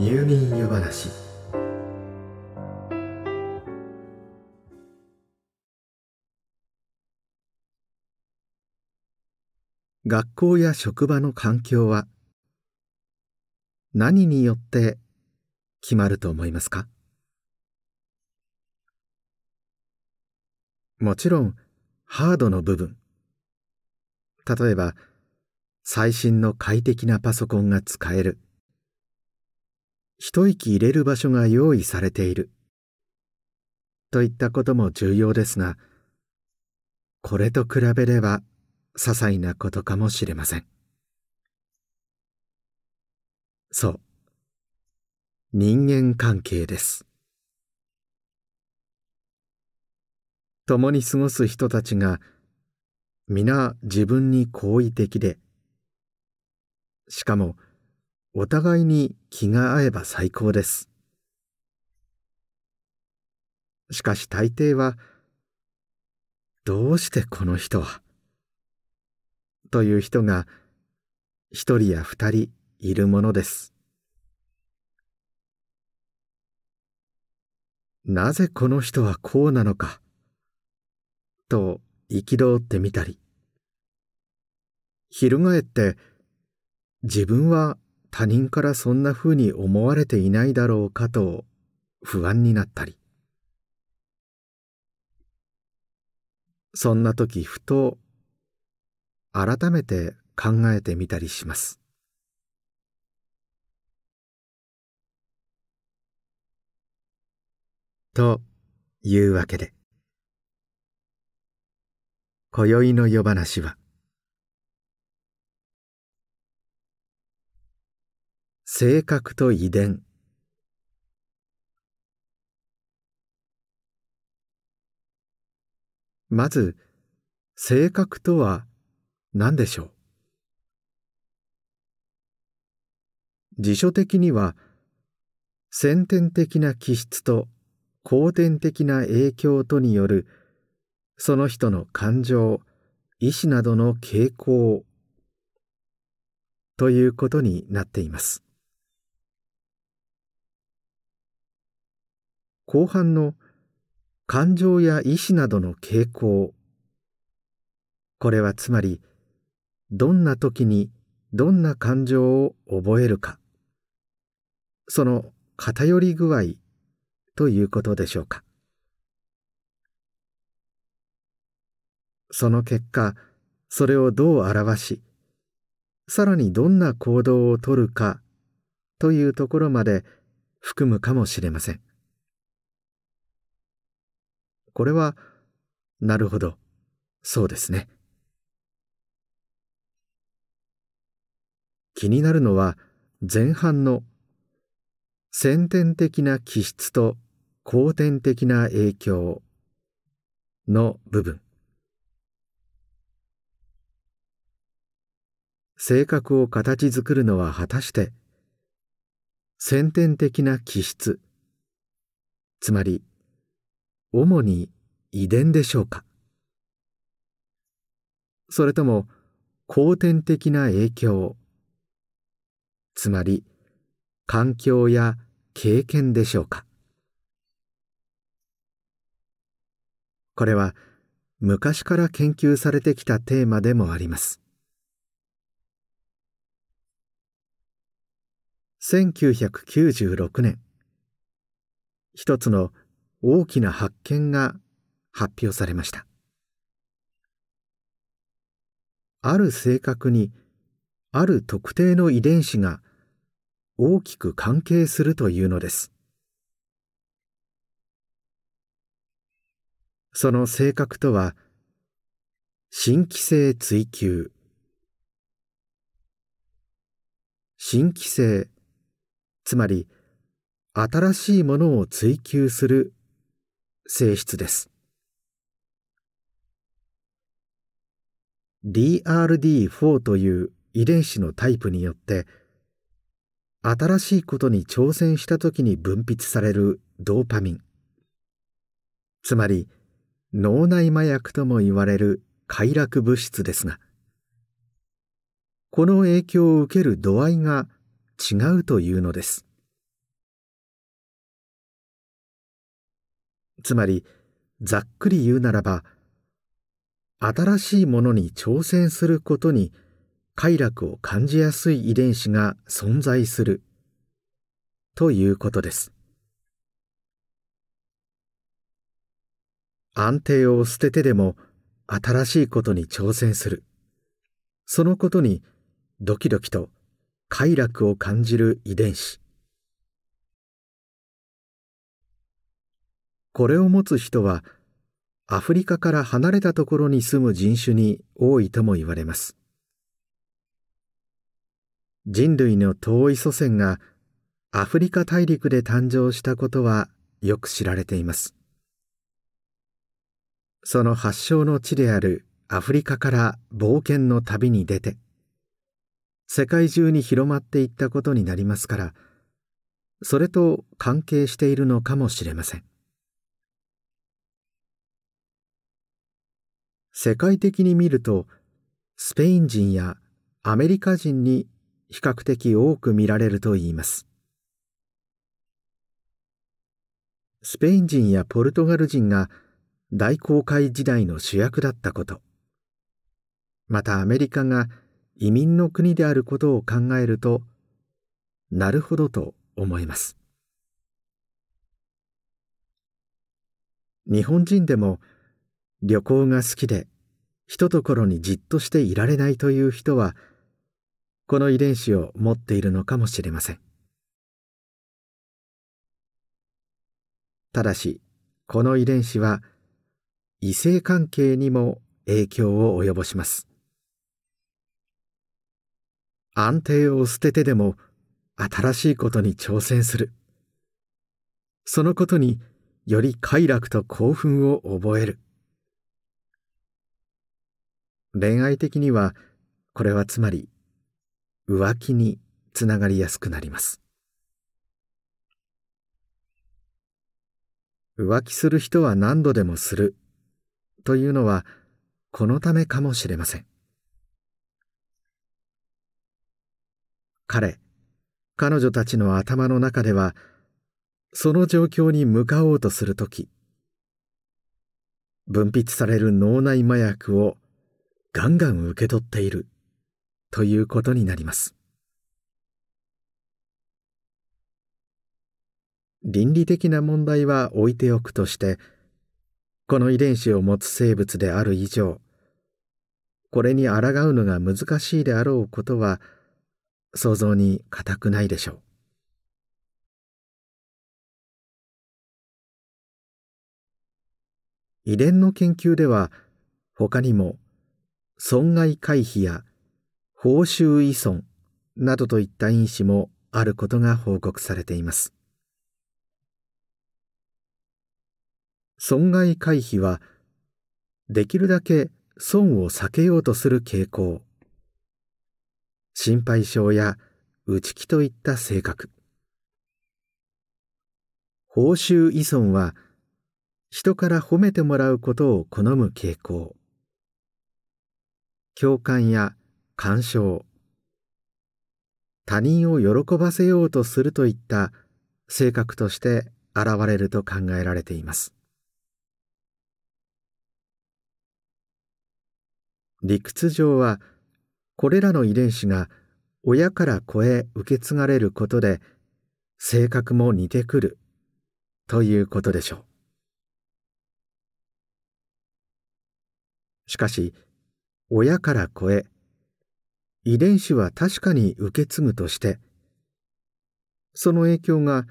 入眠湯話。学校や職場の環境は何によって決まると思いますか？もちろんハードの部分。例えば最新の快適なパソコンが使える。一息入れる場所が用意されている。といったことも重要ですがこれと比べれば些細なことかもしれません。そう。人間関係です。共に過ごす人たちが皆自分に好意的でしかもお互いに気が合えば最高です。しかし大抵はどうしてこの人は？という人が一人や二人いるものです。なぜこの人はこうなのか？と憤ってみたり。翻って自分は他人からそんなふうに思われていないだろうかと不安になったり。そんな時ふと改めて考えてみたりします。というわけで今宵の夜話は性格と遺伝。まず性格とは何でしょう？辞書的には先天的な気質と後天的な影響とによるその人の感情意志などの傾向ということになっています。後半の感情や意志などの傾向。これはつまりどんな時にどんな感情を覚えるか。その偏り具合ということでしょうか。その結果それをどう表しさらにどんな行動をとるかというところまで含むかもしれません。これはなるほど。そうですね。気になるのは前半の先天的な気質と後天的な影響の部分。性格を形作るのは果たして先天的な気質つまり主に遺伝でしょうか？それとも後天的な影響？つまり環境や経験でしょうか？これは昔から研究されてきたテーマでもあります。1996年。一つの大きな発見が発表されました。ある性格にある特定の遺伝子が大きく関係するというのです。その性格とは新規性追求。新規性つまり新しいものを追求する性質です。DRD4 という遺伝子のタイプによって新しいことに挑戦した時に分泌されるドーパミン。つまり脳内麻薬とも言われる快楽物質ですがこの影響を受ける度合いが違うというのです。つまりざっくり言うならば新しいものに挑戦することに快楽を感じやすい遺伝子が存在する。ということです。安定を捨ててでも新しいことに挑戦する。そのことにドキドキと快楽を感じる遺伝子。これを持つ人はアフリカから離れたところに住む人種に多いとも言われます。人類の遠い祖先がアフリカ大陸で誕生したことはよく知られています。その発祥の地であるアフリカから冒険の旅に出て世界中に広まっていったことになりますからそれと関係しているのかもしれません。世界的に見るとスペイン人やアメリカ人に比較的多く見られるといいます。スペイン人やポルトガル人が大航海時代の主役だったこと。またアメリカが移民の国であることを考えるとなるほどと思います。日本人でも旅行が好きでひとところにじっとしていられないという人はこの遺伝子を持っているのかもしれません。ただしこの遺伝子は異性関係にも影響を及ぼします。安定を捨ててでも新しいことに挑戦する。そのことにより快楽と興奮を覚える。恋愛的にはこれはつまり浮気につながりやすくなります。浮気する人は何度でもする。というのはこのためかもしれません。彼彼女たちの頭の中ではその状況に向かおうとするとき分泌される脳内麻薬をガンガン受け取っている。ということになります。倫理的な問題は置いておくとしてこの遺伝子を持つ生物である以上これに抗うのが難しいであろうことは想像に難くないでしょう。遺伝の研究では他にも損害回避や報酬依存などといった因子もあることが報告されています。損害回避はできるだけ損を避けようとする傾向心配性や内気といった性格。報酬依存は人から褒めてもらうことを好む傾向。共感や干渉。他人を喜ばせようとするといった性格として現れると考えられています。理屈上はこれらの遺伝子が親から子へ受け継がれることで性格も似てくるということでしょう。しかし親から子へ。遺伝子は確かに受け継ぐとして。その影響が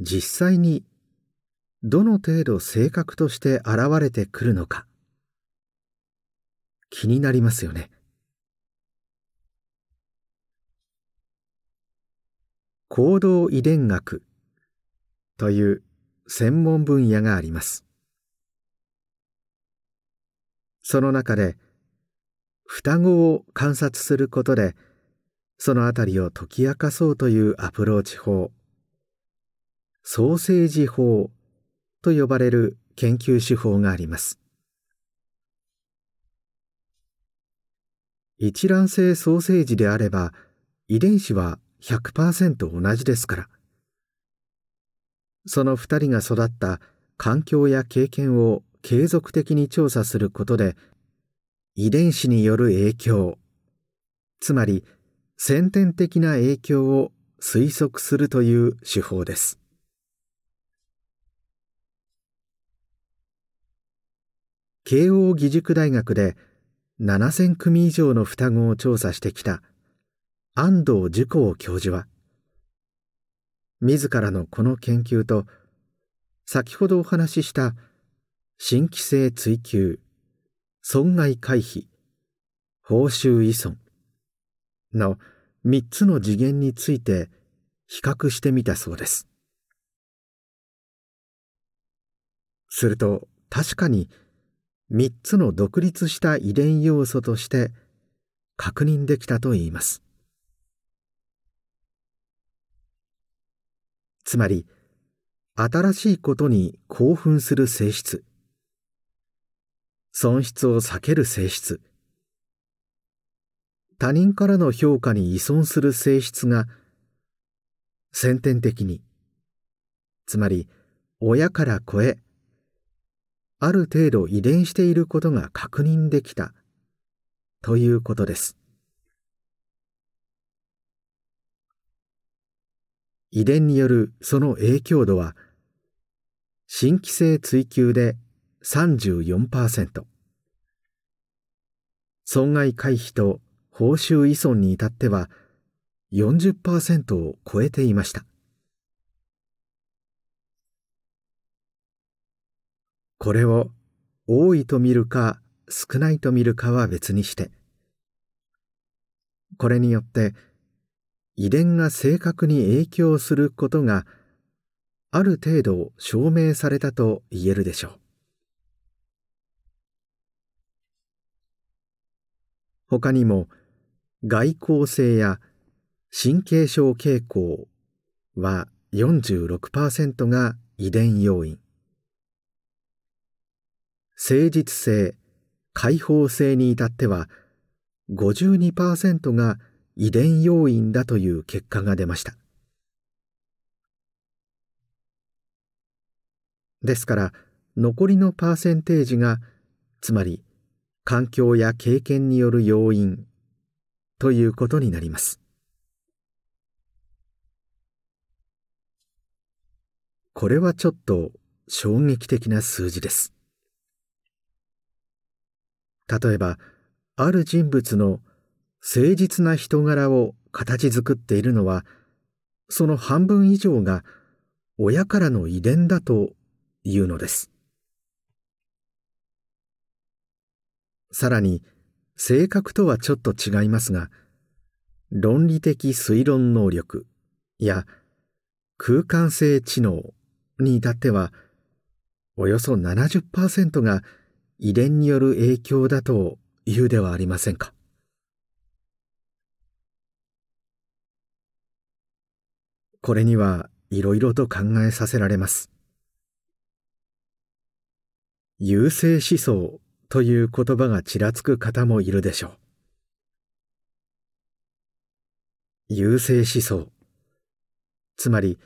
実際にどの程度性格として現れてくるのか。気になりますよね。行動遺伝学という専門分野があります。その中で双子を観察することでそのあたりを解き明かそうというアプローチ法ソーセージ法と呼ばれる研究手法があります。一卵性ソーセージであれば遺伝子は100%同じですから。その2人が育った環境や経験を継続的に調査することで遺伝子による影響。つまり先天的な影響を推測するという手法です。慶應義塾大学で7000組以上の双子を調査してきた安藤樹光教授は自らのこの研究と先ほどお話しした新規性追求損害回避。報酬依存。の3つの次元について比較してみたそうです。すると確かに3つの独立した遺伝要素として確認できたといいます。つまり新しいことに興奮する性質。損失を避ける性質。他人からの評価に依存する性質が先天的につまり親から子へある程度遺伝していることが確認できたということです。遺伝によるその影響度は新規性追求で34%損害回避と報酬依存に至っては40%を超えていました。これを多いと見るか少ないと見るかは別にしてこれによって遺伝が正確に影響することがある程度証明されたと言えるでしょう。他にも外交性や神経症傾向は46%が遺伝要因。誠実性開放性に至っては52%が遺伝要因だという結果が出ました。ですから残りのパーセンテージがつまり環境や経験による要因ということになります。これはちょっと衝撃的な数字です。例えばある人物の誠実な人柄を形作っているのはその半分以上が親からの遺伝だというのです。さらに性格とはちょっと違いますが論理的推論能力や空間性知能に至ってはおよそ70%が遺伝による影響だというではありませんか？これにはいろいろと考えさせられます。優勢思想という言葉がちらつく方もいるでしょう。優勢思想。つまり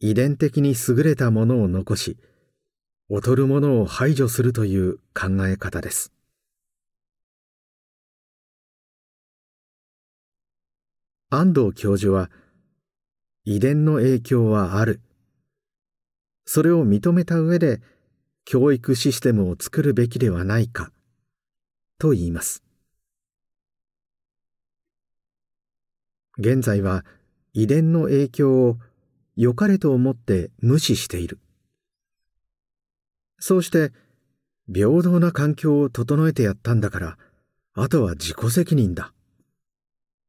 遺伝的に優れたものを残し劣るものを排除するという考え方です。安藤教授は遺伝の影響はある。それを認めた上で教育システムを作るべきではないかと言います。現在は遺伝の影響を良かれと思って無視している。そうして平等な環境を整えてやったんだからあとは自己責任だ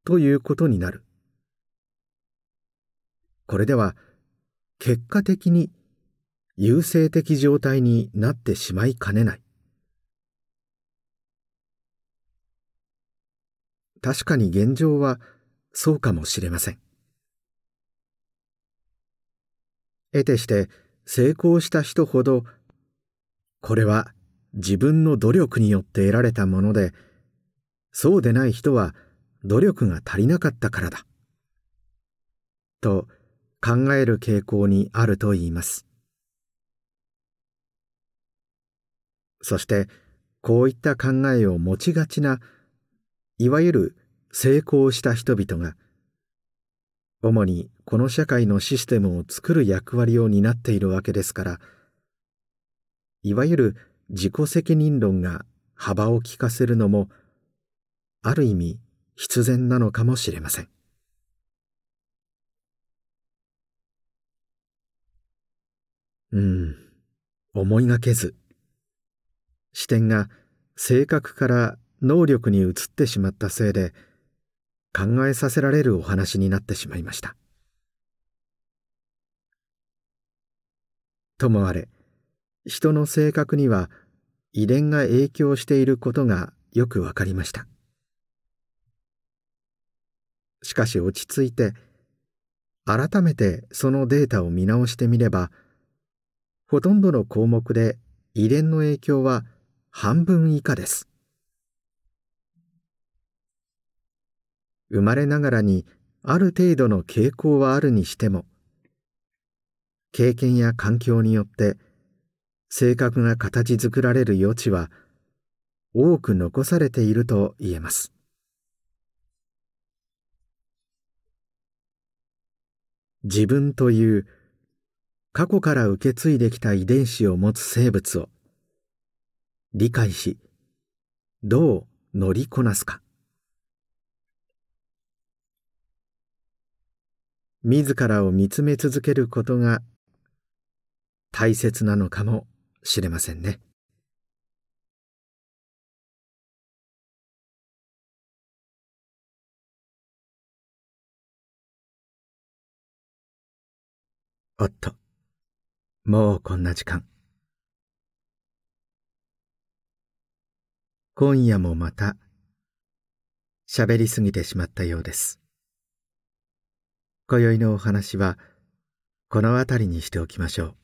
ということになる。これでは結果的に優勢的状態になってしまいかねない。確かに現状はそうかもしれません。得てして成功した人ほどこれは自分の努力によって得られたものでそうでない人は努力が足りなかったからだ。と考える傾向にあると言います。そしてこういった考えを持ちがちないわゆる成功した人々が主にこの社会のシステムを作る役割を担っているわけですからいわゆる自己責任論が幅を利かせるのもある意味必然なのかもしれません。うん。思いがけず視点が性格から能力に移ってしまったせいで考えさせられるお話になってしまいました。ともあれ人の性格には遺伝が影響していることがよくわかりました。しかし落ち着いて改めてそのデータを見直してみればほとんどの項目で遺伝の影響は半分以下です。生まれながらにある程度の傾向はあるにしても経験や環境によって性格が形作られる余地は多く残されていると言えます。自分という過去から受け継いできた遺伝子を持つ生物を理解しどう乗りこなすか自らを見つめ続けることが大切なのかもしれませんね。おっと、もうこんな時間。今夜もまた喋りすぎてしまったようです。今宵のお話はこの辺りにしておきましょ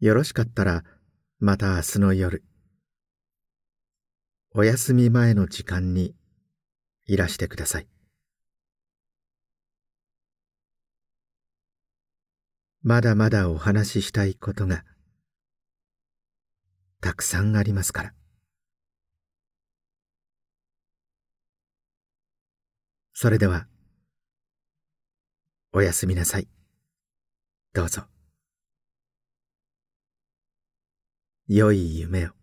う。よろしかったらまた明日の夜お休み前の時間にいらしてください。まだまだお話ししたいことがたくさんありますから。それでは、おやすみなさい。どうぞ。良い夢を。